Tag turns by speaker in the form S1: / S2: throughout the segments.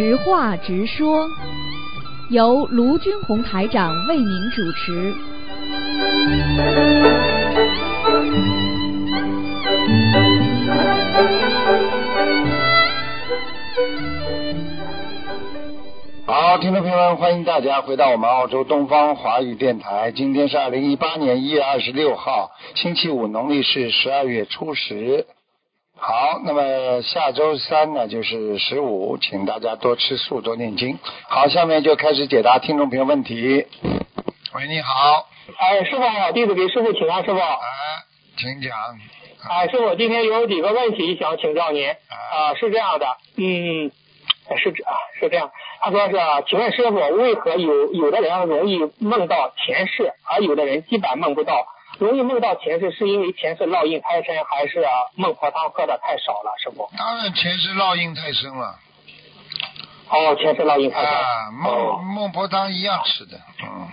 S1: 直话直说，由卢军红台长为您主持。
S2: 好，听众朋友们，欢迎大家回到我们澳洲东方华语电台。今天是二零一八年一月二十六号，星期五，农历是十二月初十。好，那么下周三呢就是十五，请大家多吃素，多念经。好，下面就开始解答听众朋友问题。喂，你好，
S3: 哎，师傅好，弟子给师傅请安，师傅。
S2: 哎，请讲。
S3: 哎，师傅，今天有几个问题想请教您。啊，是这样的，嗯，是这啊，是这样。他说是，请问师傅，为何有有的人容易梦到前世，而有的人基本梦不到？容易梦到前世，是因为前世烙印太深，还是孟婆汤喝的太少了？师傅？
S2: 当然前世烙印太深了。
S3: 哦，前世烙印太深。
S2: 啊，孟孟婆汤一样吃的，嗯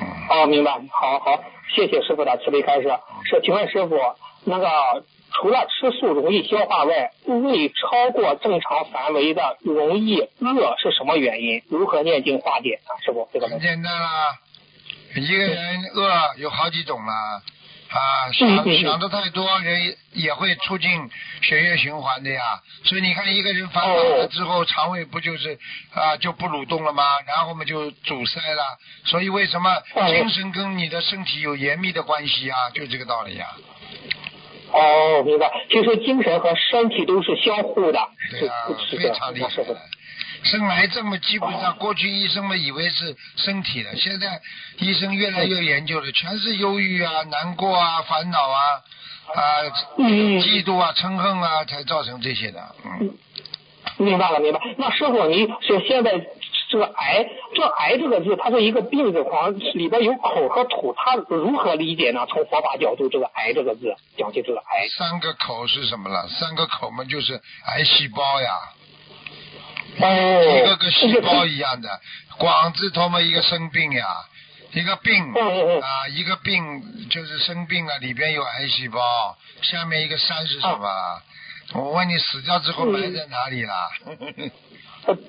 S2: 嗯。
S3: 哦，明白。好好，谢谢师傅的慈悲开示。是，请问师傅，那个除了吃素容易消化外，胃超过正常范围的容易饿是什么原因？如何念经化解啊？师傅，这个
S2: 很简单啦。一个人饿有好几种了啊，想想的太多，人也会促进血液循环的呀。所以你看，一个人烦恼了之后，肠胃不就是啊就不蠕动了吗？然后我们就阻塞了。所以为什么精神跟你的身体有严密的关系啊？就这个道理呀。
S3: 哦，明白。其实精神和身体都是相互的。
S2: 对啊，非常厉害。生癌症嘛，基本上过去医生们以为是身体的，现在医生越来越研究了，全是忧郁啊、难过啊、烦恼啊、啊、嫉妒啊、嗔恨啊，才造成这些的。嗯，
S3: 明白了，明白。那师傅，你是现在这个癌，这癌这个字，它是一个病字旁，里边有口和土，它如何理解呢？从佛法角度，这个癌这个字，讲起这个癌。
S2: 三个口是什么了？三个口嘛，就是癌细胞呀。
S3: 一
S2: 个个细胞一样的，广字头嘛，一个生病呀，一个病啊，一个病就是生病了，里边有癌细胞，下面一个山是什么？我问你，死掉之后埋在哪里了？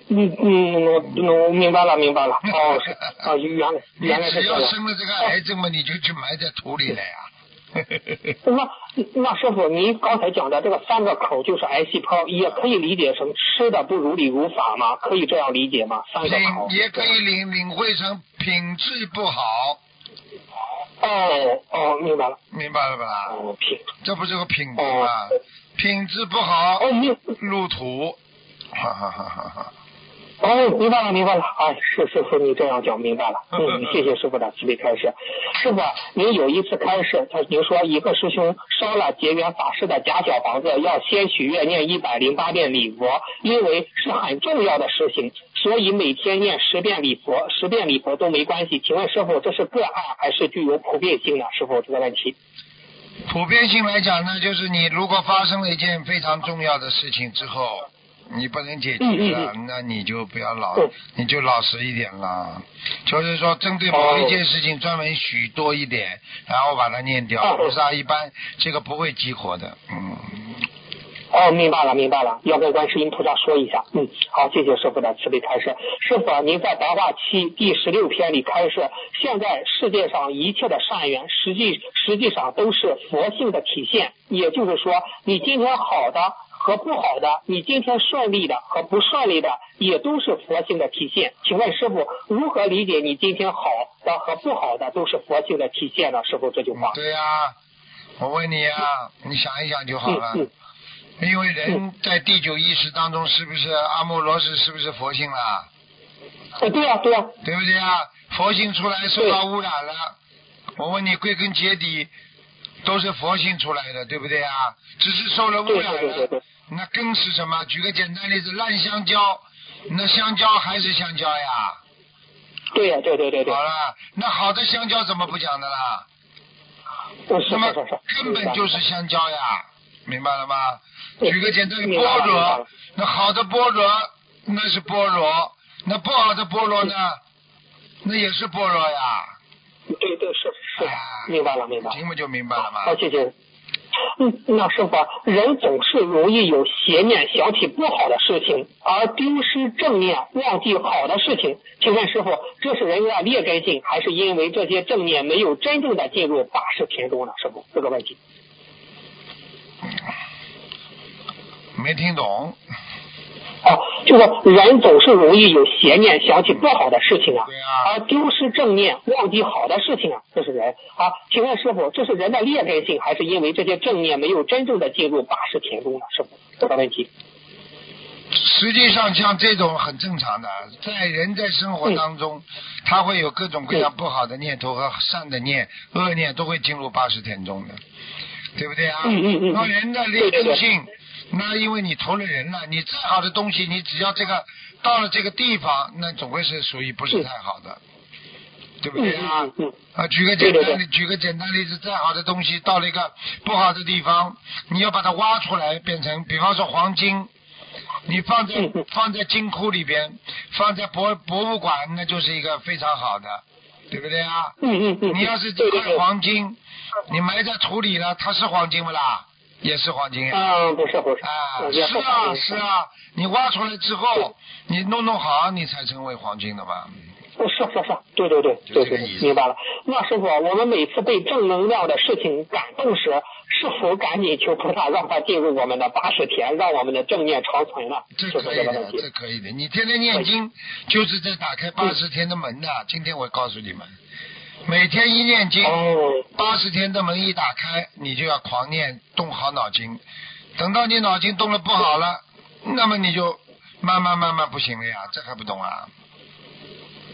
S3: 嗯嗯，我我明白了，明白了。哦，啊，原来原来是
S2: 只要生了这个癌症嘛，你就去埋在土里了呀。
S3: 那那师傅，您刚才讲的这个三个口就是癌细胞，也可以理解成吃的不如理如法吗？可以这样理解吗？三个口
S2: 也可以领领会成品质不好。
S3: 哦哦，明白了，
S2: 明白了吧？
S3: 哦，品，
S2: 这不是个品质吗？品质不好，
S3: 哦，
S2: 路途。哈哈哈哈哈。
S3: 哦，明白了，明白了。哎，是师傅，你这样讲明白了。嗯，谢谢师傅的慈悲开示。师傅，您有一次开示，他您说一个师兄烧了结缘法师的假小房子，要先许愿念一百零八遍礼佛，因为是很重要的事情，所以每天念十遍礼佛，十遍礼佛都没关系。请问师傅，这是个案还是具有普遍性的？师傅这个问题。
S2: 普遍性来讲呢，就是你如果发生了一件非常重要的事情之后。你不能解决了，那你就不要老，你就老实一点了。就是说，针对某一件事情专门许多一点，然后把它念掉。菩萨一般这个不会激活的，嗯。
S3: 哦，明白了，明白了，要跟观世音菩萨说一下。嗯，好，谢谢师傅的慈悲开示。师傅，您在白话七第十六篇里开示，现在世界上一切的善缘，实际实际上都是佛性的体现。也就是说，你今天好的。和不好的，你今天顺利的和不顺利的，也都是佛性的体现。请问师傅，如何理解你今天好的和不好的都是佛性的体现呢？师傅这句话。
S2: 对呀，我问你啊，你想一想就好了。因为人在第九意识当中，是不是阿莫罗斯是不是佛性了？
S3: 对呀，对呀。
S2: 对不对啊？佛性出来受到污染了。我问你，归根结底都是佛性出来的，对不对啊？只是受了污染了。那根是什么？举个简单例子，烂香蕉，那香蕉还是香蕉呀？
S3: 对呀，对对对对。
S2: 好了，那好的香蕉怎么不讲的啦？
S3: 那
S2: 么根本就是香蕉呀，明白了吗？举个简单的菠萝，那好的菠萝那是菠萝，那不好的菠萝呢？那也是菠萝呀。
S3: 对对是是，明白了明白了。
S2: 听不就明白了吗？
S3: 好，谢谢。嗯，那师傅，人总是容易有邪念，想起不好的事情，而丢失正念，忘记好的事情。请问师傅，这是人的劣根性，还是因为这些正念没有真正的进入八识田中呢？师傅，这个问题。
S2: 没听懂。
S3: 哦，就是人总是容易有邪念，想起不好的事情啊，
S2: 啊，
S3: 而丢失正念，忘记好的事情啊，这是人啊。请问师傅，这是人的劣根性，还是因为这些正念没有真正的进入八识田中呢？师傅，这个问题。
S2: 实际上，像这种很正常的，在人在生活当中，他会有各种各样不好的念头和善的念、恶念都会进入八十天中的，对不对啊？
S3: 嗯嗯嗯
S2: 那人的劣根性，那因为你投了人了，你再好的东西，你只要这个到了这个地方，那总归是属于不是太好的，对不
S3: 嗯
S2: 对啊？
S3: 嗯嗯
S2: 啊，举个简单的，
S3: 对对对
S2: 举个简单例子，再好的东西到了一个不好的地方，你要把它挖出来，变成，比方说黄金，你放在放在金库里边，放在博博物馆，那就是一个非常好的，对不对啊？
S3: 嗯嗯嗯。
S2: 你要是这块。黄金，你埋在土里了，它是黄金不啦？也是黄金呀。
S3: 嗯，不是不是。
S2: 啊，是啊是。啊，你挖出来之后，你弄弄好，你才成为黄金的嘛。
S3: 是是是，对对对对对
S2: 就这个意，思
S3: 明白了。那师傅，我们每次被正能量的事情感动时，是否赶紧求菩萨让他进入我们的八十天，让我们的正念长存呢？
S2: 这
S3: 是
S2: 可以的？
S3: 这
S2: 可以的。你天天念经，就是在打开八十天的门的。今天我告诉你们，每天一念经，
S3: 哦，
S2: 八十天的门一打开，你就要狂念，动好脑筋。等到你脑筋动了不好了，那么你就慢慢慢慢不行了呀，这还不懂啊？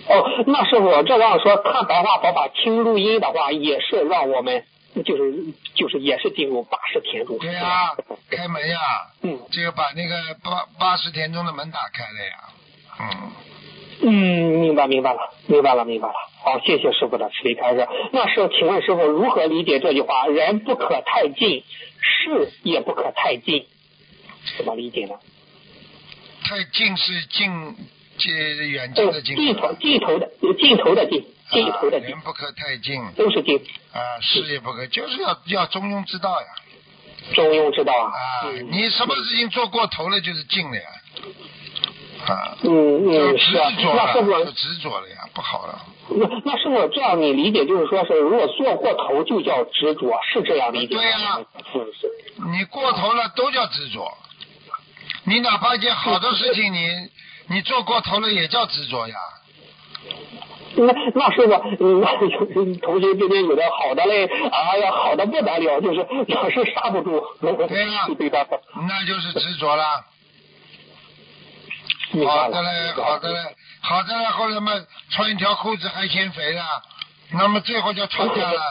S3: 哦，那师傅，这样说看白话佛法听录音的话，也是让我们就是就是也是进入八十天中。
S2: 对呀、开门呀，
S3: 嗯
S2: 这个把那个八八十田中的门打开了呀，嗯。
S3: 嗯，明白明白了，明白了明白了。好，谢谢师傅的慈悲开示。那是请问师傅如何理解这句话？人不可太近，事也不可太近，怎么理解呢？
S2: 太近是近，近远近
S3: 哦，
S2: 的近。
S3: 尽头尽头的尽头的近，尽头的近
S2: 啊人，不可太近，
S3: 都是近，
S2: 啊，事也不可，就是要要中庸之道呀。
S3: 中庸之道啊。
S2: 啊，
S3: 嗯
S2: 你什么事情做过头了就是近了呀。啊，
S3: 嗯嗯是啊，
S2: 执着了，
S3: 那师傅
S2: 就执着了呀，不好了。
S3: 那那师傅这样你理解就是说是如果做过头就叫执着，是这样理解吗？
S2: 对呀
S3: 是是。
S2: 你过头了都叫执着，你哪怕一件好的事情，你你做过头了也叫执着呀。
S3: 那那师傅，嗯那有 同学之间有的好的嘞，哎呀，好的不得了，就是老是刹不住。
S2: 对呀 那就是执着了。好的嘞，好的嘞，好的嘞，后来嘛，穿一条裤子还嫌肥了，那么最后就吵架了。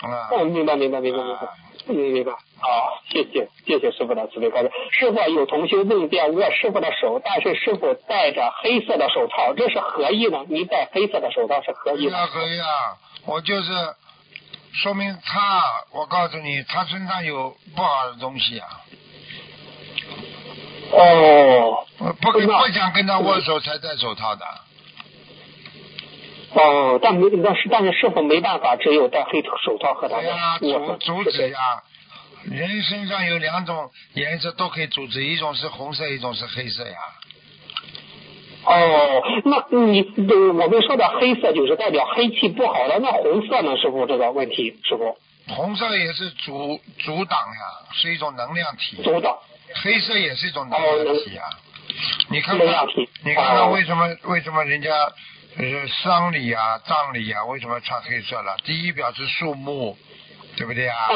S2: 啊，
S3: 哦，明白明白明白明白，嗯明白。好，谢谢谢谢师傅的慈悲开示。师傅有同学问遍握师傅的手，但是师傅戴着黑色的手套，这是何意呢？您戴黑色的手套是何意呢？
S2: 可以啊，可以啊，我就是说明他，我告诉你，他身上有不好的东西啊，
S3: 哦
S2: 我不跟不想跟他握手才戴手套的。
S3: 哦，但没但是但是师傅没办法，只有戴黑手套和他
S2: 对呀、
S3: 握手。
S2: 阻阻止呀。人身上有两种颜色都可以阻止，一种是红色，一种是黑色呀。
S3: 哦，那你对我们说的黑色就是代表黑气不好的，那红色呢？师傅这个问题，师傅
S2: 红色也是阻阻挡呀，是一种能量体。
S3: 阻挡。
S2: 黑色也是一种能量体啊、你看看你看看
S3: 哦
S2: 为什么、为什么人家呃丧礼啊、葬礼啊，为什么穿黑色了？第一表示肃穆，对不对啊？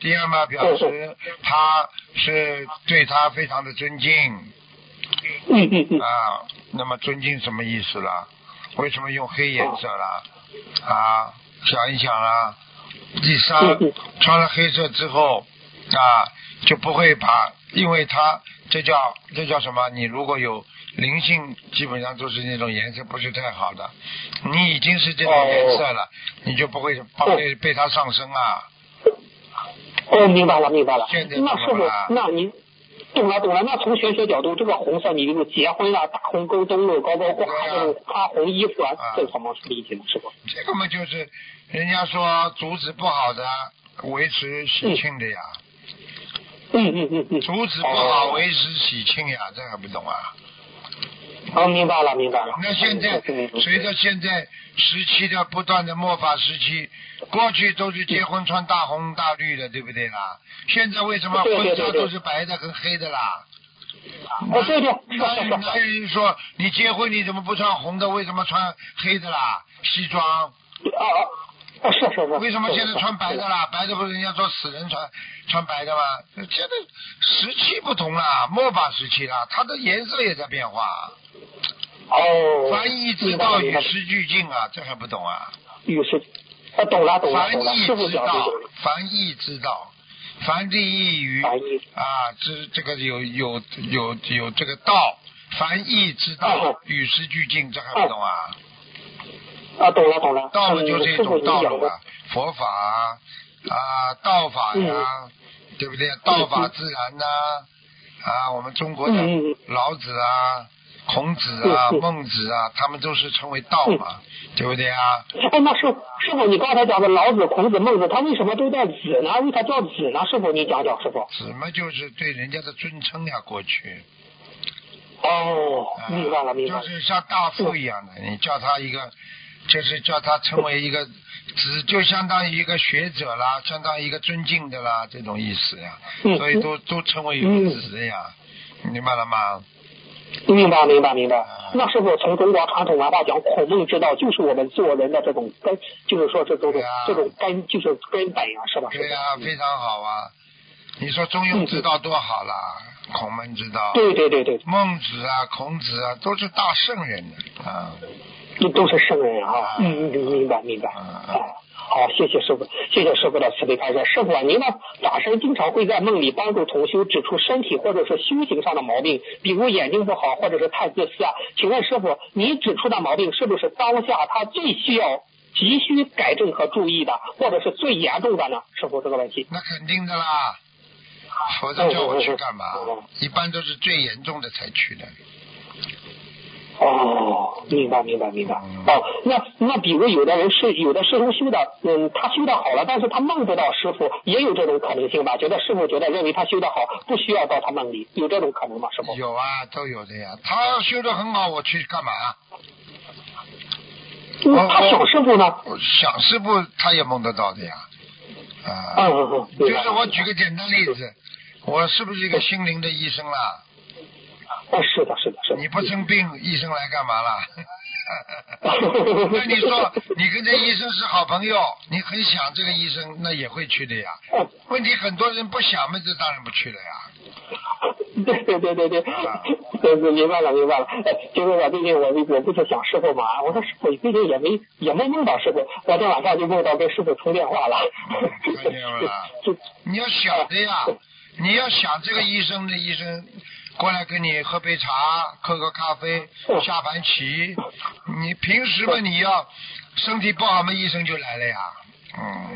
S2: 第二嘛，表示他是对他非常的尊敬
S3: 嗯嗯嗯。
S2: 啊。那么尊敬什么意思了？为什么用黑颜色了？啊，想一想啊。第三穿了黑色之后啊，就不会把，因为它这叫这叫什么？你如果有灵性，基本上都是那种颜色不是太好的。你已经是这种颜色了，你就不会被被它上升啊。
S3: 哦，明白了，明白了
S2: 现在。
S3: 那师傅
S2: 懂了吧，
S3: 那你懂了懂了。那从玄学角度，这个红色，你比如结婚了，大红沟灯笼高高挂，这种花红衣服啊
S2: 啊，
S3: 这怎么理解呢？师傅？
S2: 这个嘛就是人家说阻止不好的维持喜庆的呀。
S3: 嗯嗯嗯嗯。
S2: 嗯。主子不好为时喜庆呀，这还不懂啊？
S3: 哦，明白了，明白了。
S2: 那现在随着现在时期的不断的末法时期，过去都是结婚穿大红大绿的，对不对啦？现在为什么婚纱都是白的跟黑的啦？
S3: 哦，对对，
S2: 那那人说你结婚你怎么不穿红的？为什么穿黑的啦？西装。
S3: 啊啊，是是是。
S2: 为什么现在穿白的啦？白的不是人家说死人穿穿白的吗？现在时期不同啦，末法时期啦，它的颜色也在变化。
S3: 哦。
S2: 翻译之道与时俱进啊，这还不懂啊？
S3: 与时，啊，懂了懂了
S2: 翻译之道，翻译之道。凡地义语啊，这这个有有有有这个道，凡义之道与时俱进，这还不懂啊？
S3: 啊，懂了懂了。
S2: 道了就是一种道路啊，佛法啊，道法呀，对不对？道法自然呐，啊，我们中国的老子啊。孔子啊，孟子啊，他们都是称为道嘛，对不对啊？
S3: 哎，那师师傅，你刚才讲的老子、孔子、孟子，他为什么都叫子呢？为啥叫子呢？师傅，你讲讲，师傅。
S2: 子嘛，就是对人家的尊称呀，过去。
S3: 哦，明白了，明白了。
S2: 就是像大夫一样的，你叫他一个，就是叫他成为一个子，就相当于一个学者啦，相当于一个尊敬的啦，这种意思呀。所以都都称为有子呀，明白了吗？
S3: 明白，明白，明白。那是不是从中国传统文化讲，孔孟之道就是我们做人的这种根，就是说这种这种根，就是根本呀，是吧？
S2: 对呀，非常好啊！你说中庸之道多好啦，孔孟之道。
S3: 对对对对。
S2: 孟子啊，孔子啊，都是大圣人啊。
S3: 都都是圣人啊！嗯嗯，明白明白。啊好，谢谢师傅，谢谢师傅的慈悲开示。师傅，您呢？法师经常会在梦里帮助同修指出身体或者是修行上的毛病，比如眼睛不好，或者是太自私啊。请问师傅，您指出的毛病是不是当下他最需要、急需改正和注意的，或者是最严重的呢？师傅，这个问题。
S2: 那肯定的啦，否则叫我去干嘛？一般都是最严重的才去的。
S3: 哦，明白明白明白。哦，那那比如有的人是有的师兄修的，嗯，他修的好了，但是他梦不到师傅，也有这种可能性吧？觉得师傅觉得认为他修的好，不需要到他梦里，有这种可能吗？师傅？
S2: 有啊，都有的呀。他修的很好，我去干嘛？
S3: 他小师傅呢？
S2: 小师傅，他也梦得到的呀。
S3: 啊。嗯嗯嗯。
S2: 就是我举个简单例子，我是不是一个心灵的医生啦？
S3: 哦，是的，是的，是的。
S2: 你不生病，医生来干嘛了？那你说，你跟这医生是好朋友，你很想这个医生，那也会去的呀。问题很多人不想嘛，这当然不去了呀。
S3: 对对对对对，对明白了明白了。就是我最近我我不是想师傅嘛，我说师傅最近也没也没梦到师傅，昨天晚上就梦到跟师傅通电话了。
S2: 看见了，你要想的呀，你要想这个医生的医生。过来跟你喝杯茶，喝个咖啡，下盘棋。你平时嘛，你要身体不好嘛，医生就来了呀。嗯。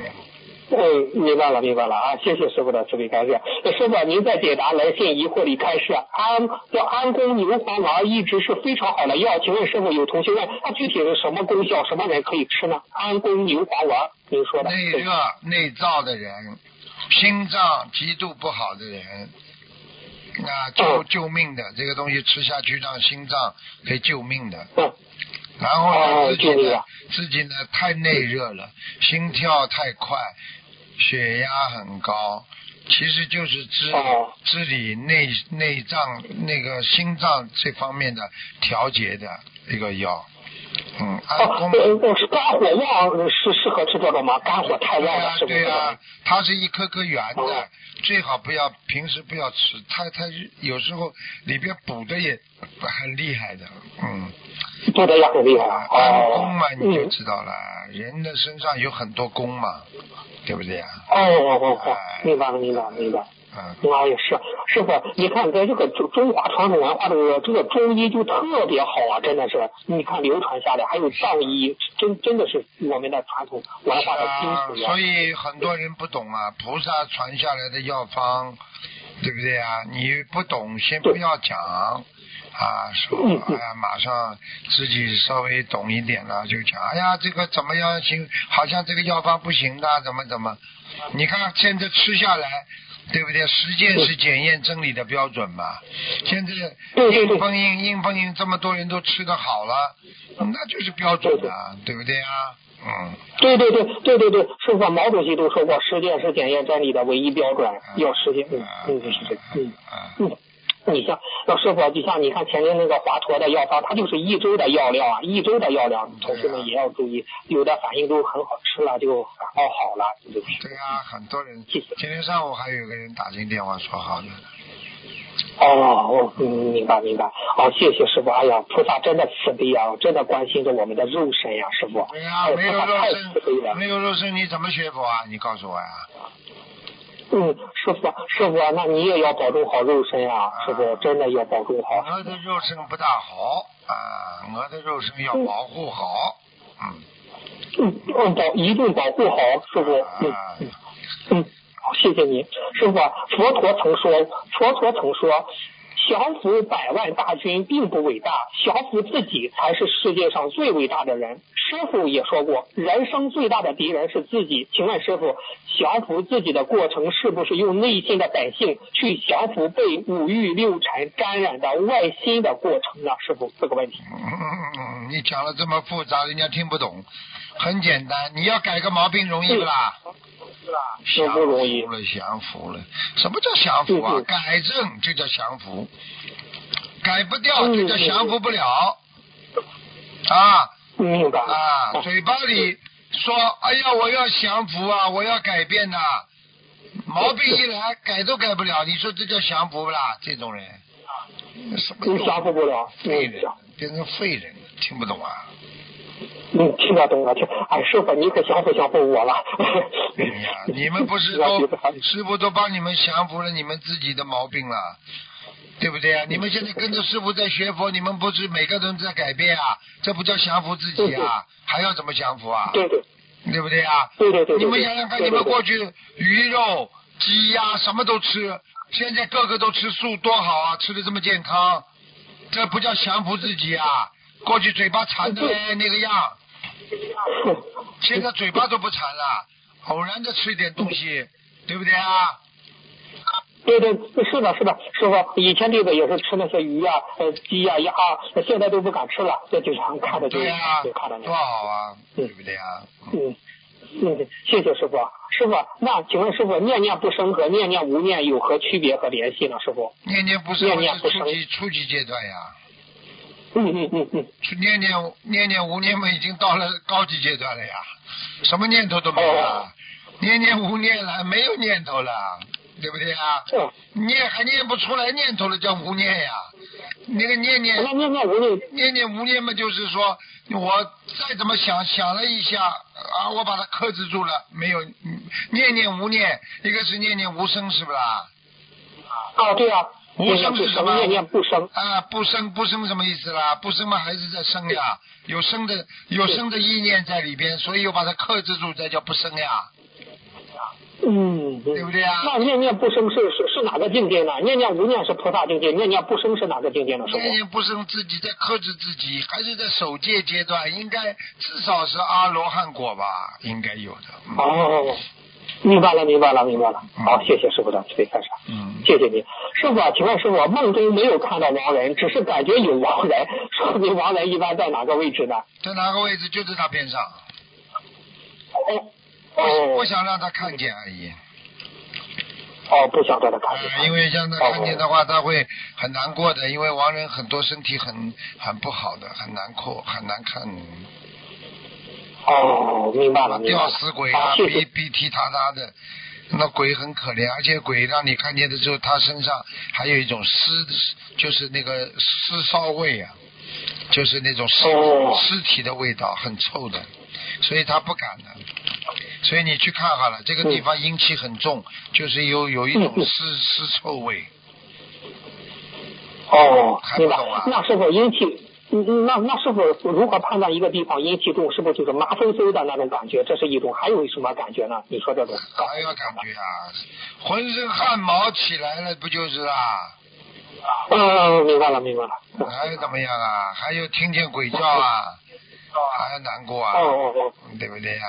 S3: 嗯，明白了，明白了啊！谢谢师傅的慈悲开示。师傅，您在解答来信疑惑里开示，安叫安宫牛黄丸一直是非常好的药。请问师傅，有同学问，它具体是什么功效？什么人可以吃呢？安宫牛黄丸，您说的。
S2: 内热内燥的人，心脏极度不好的人。那救救命的这个东西吃下去，让心脏可以救命的。然后呢，自己呢，自己呢太内热了，心跳太快，血压很高，其实就是治治理内内脏那个心脏这方面的调节的一个药。嗯，
S3: 肝火旺是适合吃这个吗？肝火太旺了，是不是？
S2: 对啊，它是一颗颗圆的，最好不要平时不要吃，它它有时候里边补的也很厉害的，嗯。
S3: 补的也很厉害。
S2: 安宫嘛，你就知道了，人的身上有很多宫嘛，对不对呀？
S3: 哦哦哦哦，明白了，明白了，明白。啊，也是师傅，你看在这个中中华传统文化这个这个中医就特别好啊，真的是，你看流传下来，还有藏医，真真的是我们的传统文化的精髓。
S2: 所以很多人不懂啊，菩萨传下来的药方，对不对啊？你不懂，先不要讲，啊，说
S3: 嗯嗯
S2: 哎呀，马上自己稍微懂一点了，就讲哎呀，这个怎么样行？好像这个药方不行的，怎么怎么？你看现在吃下来，对不对？实践是检验真理的标准嘛。现在
S3: 对对对
S2: 硬碰硬，硬碰硬，这么多人都吃的好了，那就是标准啊，对不对啊？嗯，
S3: 对对对对对对，师傅毛主席都说过，实践是检验真理的唯一标准，要实践。嗯嗯，是这个，嗯
S2: 啊
S3: 嗯。你像老师傅，就像你看前面那个华佗的药方，它就是一周的药量啊，一周的药量，同学们也要注意，有的反应都很好，吃了就感冒好了，对不对？
S2: 对啊，很多人今天上午还有个人打进电话说好的，
S3: 哦，我嗯明白明白，哦，谢谢师傅，哎呀，菩萨真的慈悲啊，真的关心着我们的肉身呀、师傅。
S2: 对呀、
S3: 哎
S2: 没有肉
S3: 菩萨太慈悲了
S2: 身，。没有肉身你怎么学佛啊？你告诉我呀、
S3: 嗯，师傅师傅，那你也要保重好肉身啊，师傅真的要保重好。
S2: 我的肉身不大好啊，我的肉身要保护好，嗯
S3: 嗯嗯，保一定保护好，师傅。嗯
S2: 啊，
S3: 嗯嗯，好，谢谢你，师傅。佛陀曾说，佛陀曾说，降服百万大军并不伟大，降服自己才是世界上最伟大的人。师傅也说过，人生最大的敌人是自己。请问师傅，降服自己的过程是不是用内心的本性去降服被五欲六尘沾染的外心的过程呢？师傅，这个问题。
S2: 嗯，你讲的这么复杂，人家听不懂。很简单，你要改个毛病容易不啦？
S3: 是不容易
S2: 降服了，降服了。什么叫降服啊改正就叫降服，改不掉就叫降服不了。啊
S3: 明白。
S2: 啊，嘴巴里说，哎呀，我要降服啊，我要改变呐、毛病一来，改都改不了。你说这叫降服不啦？这种人，什么
S3: 你
S2: 用
S3: 降服不了，
S2: 废人变成废人了，听不懂啊？
S3: 嗯，听得懂了，听。哎，师傅，你可降服降服我了。
S2: 哎呀，你们不是都 师傅都帮你们降服了你们自己的毛病了，对不对啊？你们现在跟着师傅在学佛，你们不是每个人在改变啊？这不叫降服自己啊？还要怎么降服啊？
S3: 对对
S2: 对不对啊？
S3: 对对对对。
S2: 你们想想看，你们过去鱼肉、鸡鸭什么都吃，现在个个都吃素，多好啊！吃的这么健康，这不叫降服自己啊？过去嘴巴馋的嘞那个样，现在嘴巴都不馋了，偶然的吃一点东西，对不对啊？
S3: 对对，是的，是的，师傅，以前这个也是吃那些鱼啊、呃鸡啊、鸭，现在都不敢吃了，这就常看着就
S2: 对呀、
S3: 就看着你
S2: 多。好啊，
S3: 嗯
S2: 对不对啊？
S3: 嗯嗯，谢谢师傅。师傅，那请问师傅，念念不生和念念无念有何区别和联系呢？师傅？
S2: 念念不生
S3: 念念不生
S2: 是初级初级阶段呀，
S3: 嗯嗯嗯嗯。
S2: 去念念念念无念嘛，已经到了高级阶段了呀，什么念头都没有了，念念无念了，没有念头了，对不对啊？
S3: 嗯，
S2: 念还念不出来念头了，叫无念呀。那个念念
S3: 念念无念，
S2: 念念无念嘛，就是说我再怎么想想了一下啊，我把它克制住了，没有嗯念念无念，一个是念念无声，是不是啦？
S3: 啊，对啊，
S2: 无
S3: 生，
S2: 是什么？
S3: 念念不生。
S2: 啊，不生不生什么意思啦？不生嘛，还是在生呀，有生的有生的意念在里边，所以又把它克制住，这叫不生呀，
S3: 嗯，
S2: 对不对啊？
S3: 那念念不生是是是哪个境界呢？念念无念是菩萨境界，念念不生是哪个境界呢？
S2: 念念不生自己在克制自己，还是在守戒阶段，应该至少是阿罗汉果吧，应该有的。嗯
S3: 哦，明白了，明白了，明白了。
S2: 嗯
S3: 好，谢谢师傅的慈悲开示。
S2: 嗯，
S3: 谢谢你，师傅啊，请问师傅，梦中没有看到亡人，只是感觉有亡人，说明亡人一般在哪个位置呢？
S2: 在哪个位置？就在他边上，
S3: 哦
S2: 不
S3: 哦
S2: 不想让他看见而已。
S3: 哦，不想让他看
S2: 呃，
S3: 见。
S2: 因为让他看见的话，他会很难过的，因为亡人很多身体很很不好的，很难过，很难看。
S3: 哦，明白了，明白
S2: 吊。死鬼啊。鼻鼻涕嗒嗒的，那鬼很可怜，而且鬼让你看见的时候，他身上还有一种尸，就是那个尸骚味啊，就是那种尸、
S3: 哦
S2: 尸体的味道，很臭的，所以他不敢的。所以你去看好了，这个地方阴气很重，就是有有一种尸尸臭味。
S3: 哦，
S2: 还不懂啊。
S3: 那是否阴气，嗯嗯那那师傅如何判断一个地方阴气重？是不是就是麻嗖嗖的那种感觉？这是一种，还有什么感觉呢？你说这种？
S2: 还要感觉啊，浑身汗毛起来了，不就是啊？
S3: 嗯，明白了，明白了。
S2: 还有怎么样啊？还有听见鬼叫啊，还要难过啊，
S3: 哦哦哦，
S2: 对不对呀？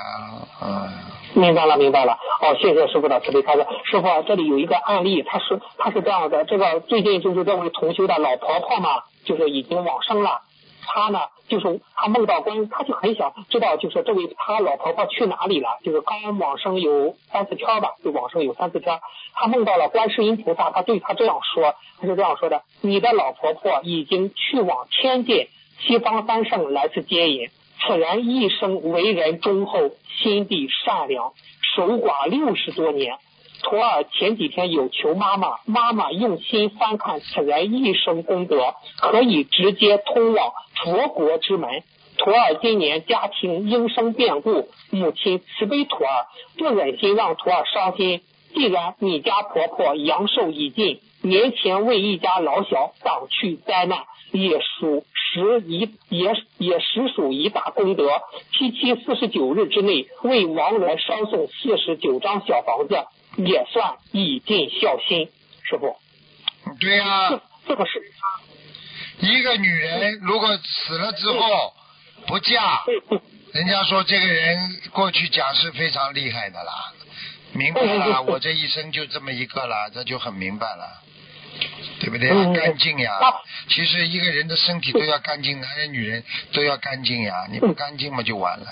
S2: 嗯，
S3: 明白了，明白了。哦，谢谢师傅的慈悲开示。师傅，这里有一个案例，他是他是这样的，这个最近就是这位同修的老婆婆嘛，就是已经往生了。他呢，就是他梦到关，他就很想知道，就是这位他老婆婆去哪里了，就是刚往生有三四天吧，就往生有三四天。他梦到了观世音菩萨，他对他这样说，他是这样说的：你的老婆婆已经去往天界，西方三圣来自接引。此人一生为人忠厚，心地善良，守寡六十多年。徒儿前几天有求妈妈，妈妈用心翻看此人一生功德，可以直接通往佛国之门。徒儿今年家庭应生变故，母亲慈悲徒儿，不忍心让徒儿伤心。既然你家婆婆阳寿已尽，年前为一家老小挡去灾难，也属实一也也实属一大功德。七七四十九日之内为亡人烧送四十九张小房子，也算以尽孝心。师傅，
S2: 对呀、
S3: 这这个是
S2: 一个女人如果死了之后不嫁，人家说这个人过去讲是非常厉害的啦，明白了，我这一生就这么一个了，这就很明白了，对不对？干净呀，其实一个人的身体都要干净，男人女人都要干净呀，你不干净嘛就完了。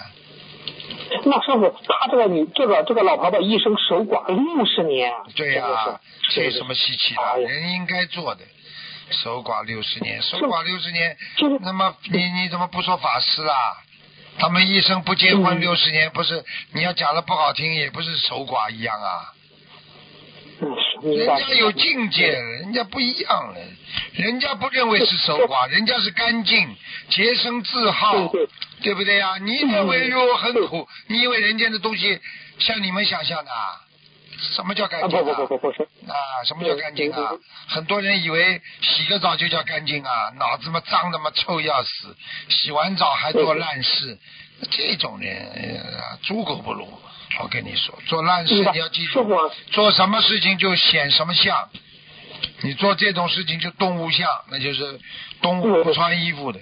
S3: 那师傅，他这个女这个这个老婆婆一生守寡六十年，
S2: 对呀、这有什么稀奇的？
S3: 哎
S2: 人应该做的。守寡六十年，守寡六十年
S3: 就是，
S2: 那么你你怎么不说法师啊？他们一生不结婚
S3: 嗯
S2: 六十年，不是你要讲的不好听，也不是守寡一样啊。人家有境界，人家不一样了，人家不认为是守寡，人家是干净、洁身自好
S3: 对
S2: 不对呀？你认为哟很苦，你以为人间的东西像你们想象的啊？什么叫干
S3: 啊
S2: 净啊？
S3: 不不不不不是，
S2: 啊，什么叫干净啊？很多人以为洗个澡就叫干净啊，脑子嘛脏的嘛臭要死，洗完澡还做烂事，这种人、呃、猪狗不如。我跟你说，做烂事你要记住做什么事情就显什么相。你做这种事情就动物相，那就是动物不穿衣服的，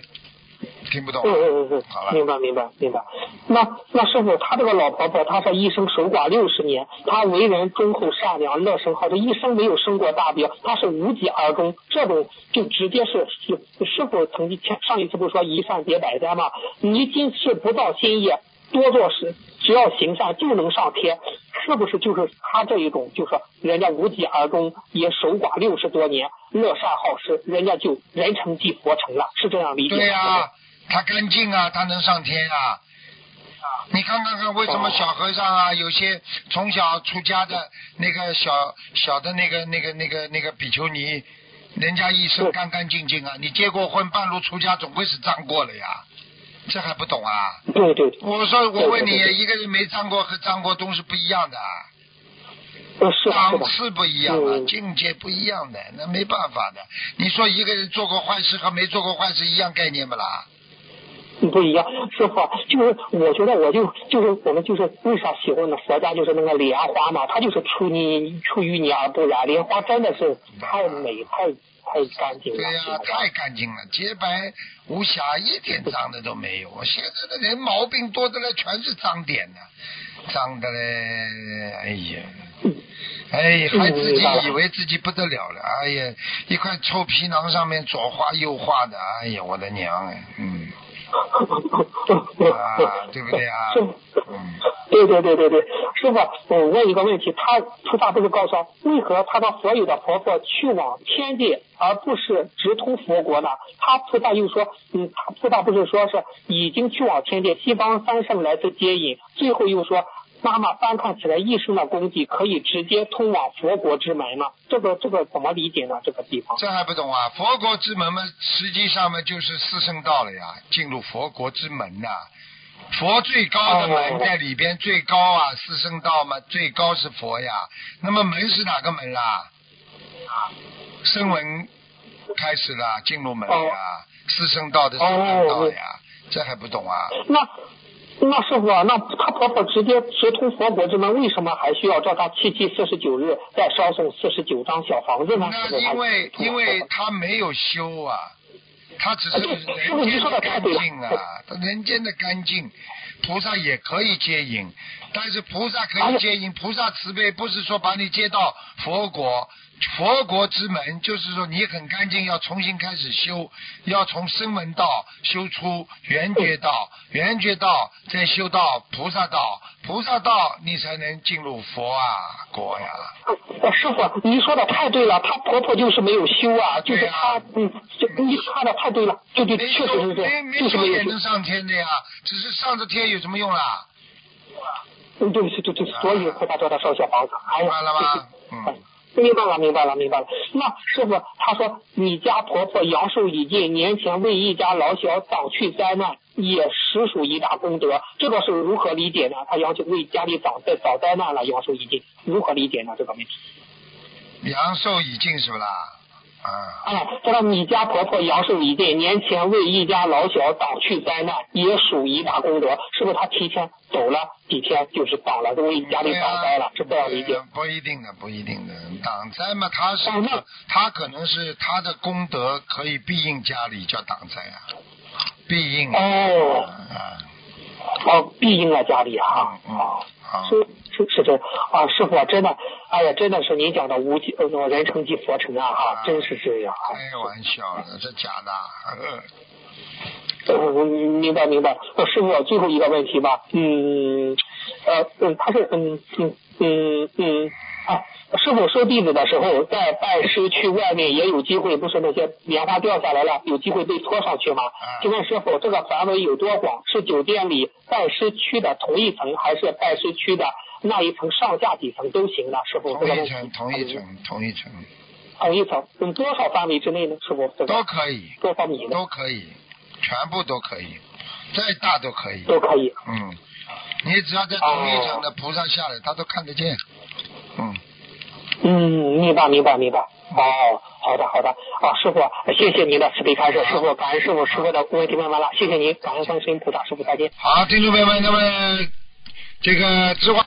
S2: 听不懂
S3: 嗯？嗯嗯嗯
S2: 好了
S3: 嗯，明白明白明白。那那师傅，他这个老婆婆，她是一生守寡六十年，她为人忠厚善良，乐生好，这一生没有生过大病，她是无疾而终，这种就直接是是师傅曾经前上一次不是说一善解百灾吗？你今世不造新业，多做事，只要行善就能上天，是不是就是他这一种，就是说人家无疾而终，也守寡六十多年，乐善好施，人家就人成即佛成了，是这样理解？
S2: 对呀、他干净啊，他能上天啊。你看看看，为什么小和尚啊，有些从小出家的那个小小的那个那个那个那个比丘尼，人家一生干干净净啊。你结过婚，半路出家，总归是脏过了呀，这还不懂啊？
S3: 对对对，
S2: 我说，我问你一个人没张过和张过都是不一样的档次不一样啊，
S3: 嗯
S2: 境界不一样的，那没办法的。你说一个人做过坏事和没做过坏事一样概念不啦？
S3: 不一样。师傅，就是我觉得我就就是我们就是为啥喜欢的佛家就是那个莲花嘛，它就是出泥出淤泥而不染，莲花真的是太美太太干净了。
S2: 对呀、太干净了，洁白无瑕，一点脏的都没有。现在的人毛病多的嘞，全是脏点的，脏的嘞，哎呀。哎，还自己以为自己不得了了，哎呀，一块臭皮囊上面左画右画的，哎呀，我的娘哎，嗯，啊，对不对啊？嗯，
S3: 对对对对对，师傅，我问一个问题，他菩萨不是告诉，为何他的所有的婆婆去往天界，而不是直通佛国呢？他菩萨又说，嗯，他菩萨不是说是已经去往天界，西方三圣来自接引，最后又说。妈妈翻看起来一生的功绩，可以直接通往佛国之门吗？这个这个怎么理解呢？这个地方？
S2: 这还不懂啊？佛国之门嘛，实际上嘛就是四圣道了呀，进入佛国之门呐、佛最高的门
S3: 哦
S2: 在里边，最高啊，四圣道嘛，最高是佛呀。那么门是哪个门啦？啊声闻开始了，进入门了呀，四圣道的四圣道呀，这还不懂啊？
S3: 那那师傅啊，那她婆婆直接直通佛国之门，为什么还需要叫她七七四十九日再烧送四十九张小房子呢？
S2: 那因为因为他没有修啊，她只是人间
S3: 您说得太对了
S2: 干净啊，人间的干净，菩萨也可以接引，但是菩萨可以接引，菩萨慈悲不是说把你接到佛国。佛国之门就是说你很干净，要重新开始修，要从声闻道修出圆觉道，圆觉道再修到菩萨道，菩萨道你才能进入佛啊国呀。
S3: 呃，师傅，您说的太对了，她婆婆就是没有修啊，就是她，嗯，你看的太对了，对对，
S2: 没
S3: 确实是这
S2: 没
S3: 样，
S2: 没
S3: 就是没修
S2: 修也能。上天的呀，只是上着天有什么用啦？
S3: 嗯，对不起，对对，所以菩萨叫他烧小房子。哎呀，
S2: 明白了吗？嗯，
S3: 对明白了，明白了，明白了。那师傅，他说你家婆婆阳寿已尽，年前为一家老小挡去灾难，也实属一大功德。这个是如何理解呢？他要求为家里挡灾早灾难了，阳寿已尽，如何理解呢？这个问题。
S2: 阳寿已尽是不啦？啊，
S3: 哎，他说你家婆婆阳寿已尽，年前为一家老小挡去灾难，也属一大功德。是不是他提前走了几天，就是挡了，为家里
S2: 对
S3: 挡灾了？
S2: 啊
S3: 是这样理解
S2: 对？啊不一定的，不一定的。挡灾嘛，他是他可能是他的功德可以庇应家里，叫挡灾啊，庇应啊，
S3: 哦，庇应了家里哈。
S2: 嗯嗯
S3: 哦，是是是这啊，师傅啊真的，哎呀，真的是您讲的无极呃人成即佛成啊哈，真是这样。
S2: 开玩笑的，这假的。我
S3: 嗯，明白明白。我，师傅，最后一个问题吧。嗯，呃，嗯，他是嗯嗯嗯嗯，啊，师傅收弟子的时候，在拜师区外面也有机会，不是那些棉花掉下来了，有机会被拖上去吗？就问师傅，这个范围有多广？是酒店里拜师区的同一层，还是拜师区的那一层上下几层都行呢？师傅，
S2: 同一层，同一层，同一层
S3: 同一层，嗯，多少范围之内呢？师傅，这个
S2: 都可以，
S3: 多少米呢？
S2: 都可以，全部都可以，再大都可以。
S3: 都可以。
S2: 嗯，你只要在同一层的菩萨下来，他都看得见。嗯，
S3: 嗯，明白明白明白。哦，好的好的。啊，师傅，谢谢您的慈悲开示，师傅，感恩师傅，师傅的问题问完了，谢谢您，感恩观世音菩萨，师傅再见。
S2: 好，听众朋友们，那么这个知话。